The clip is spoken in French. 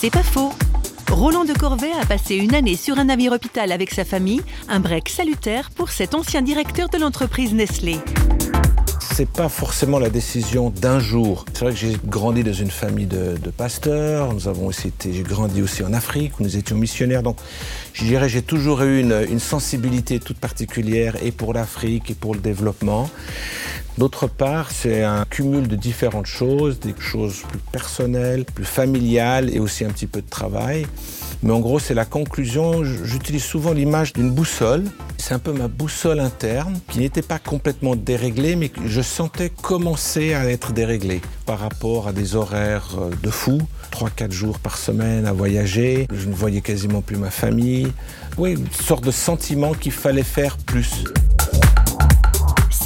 C'est pas faux. Roland de Corvée a passé une année sur un navire hôpital avec sa famille, un break salutaire pour cet ancien directeur de l'entreprise Nestlé c'est pas forcément la décision d'un jour. C'est vrai que j'ai grandi dans une famille de, pasteurs. Nous avons aussi été, j'ai grandi aussi en Afrique où nous étions missionnaires. Donc, je dirais, j'ai toujours eu une sensibilité toute particulière et pour l'Afrique et pour le développement. D'autre part, c'est un cumul de différentes choses, des choses plus personnelles, plus familiales et aussi un petit peu de travail. Mais en gros, c'est la conclusion. J'utilise souvent l'image d'une boussole. C'est un peu ma boussole interne qui n'était pas complètement déréglée, mais que je sentais commencer à être déréglée par rapport à des horaires euh, de fou. 3-4 jours par semaine à voyager. Je ne voyais quasiment plus ma famille. Oui, une sorte de sentiment qu'il fallait faire plus.